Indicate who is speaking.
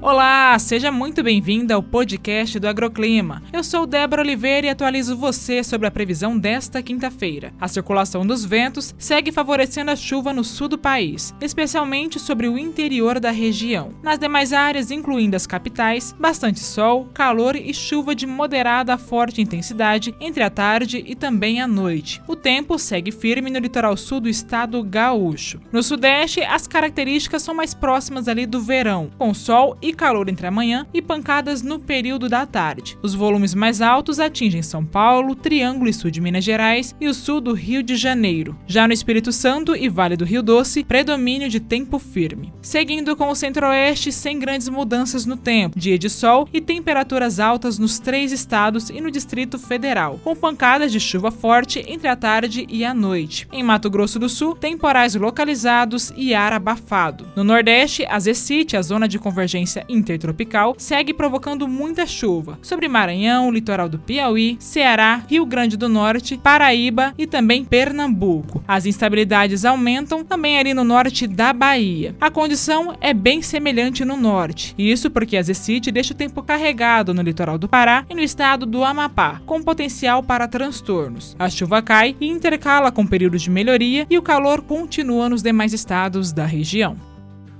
Speaker 1: Olá, seja muito bem-vinda ao podcast do Agroclima. Eu sou Débora Oliveira e atualizo você sobre a previsão desta quinta-feira. A circulação dos ventos segue favorecendo a chuva no sul do país, especialmente sobre o interior da região. Nas demais áreas, incluindo as capitais, bastante sol, calor e chuva de moderada a forte intensidade entre a tarde e também a noite. O tempo segue firme no litoral sul do estado gaúcho. No sudeste, as características são mais próximas ali do verão, com sol e calor entre a manhã e pancadas no período da tarde. Os volumes mais altos atingem São Paulo, Triângulo e Sul de Minas Gerais e o sul do Rio de Janeiro. Já no Espírito Santo e Vale do Rio Doce, predomínio de tempo firme. Seguindo com o centro-oeste, sem grandes mudanças no tempo, dia de sol e temperaturas altas nos três estados e no Distrito Federal, com pancadas de chuva forte entre a tarde e a noite. Em Mato Grosso do Sul, temporais localizados e ar abafado. No Nordeste, a Zecite, a zona de convergência intertropical segue provocando muita chuva sobre Maranhão, litoral do Piauí, Ceará, Rio Grande do Norte, Paraíba e também Pernambuco. As instabilidades aumentam também ali no norte da Bahia. A condição é bem semelhante no norte, isso porque a Zecite deixa o tempo carregado no litoral do Pará e no estado do Amapá, com potencial para transtornos. A chuva cai e intercala com períodos de melhoria e o calor continua nos demais estados da região.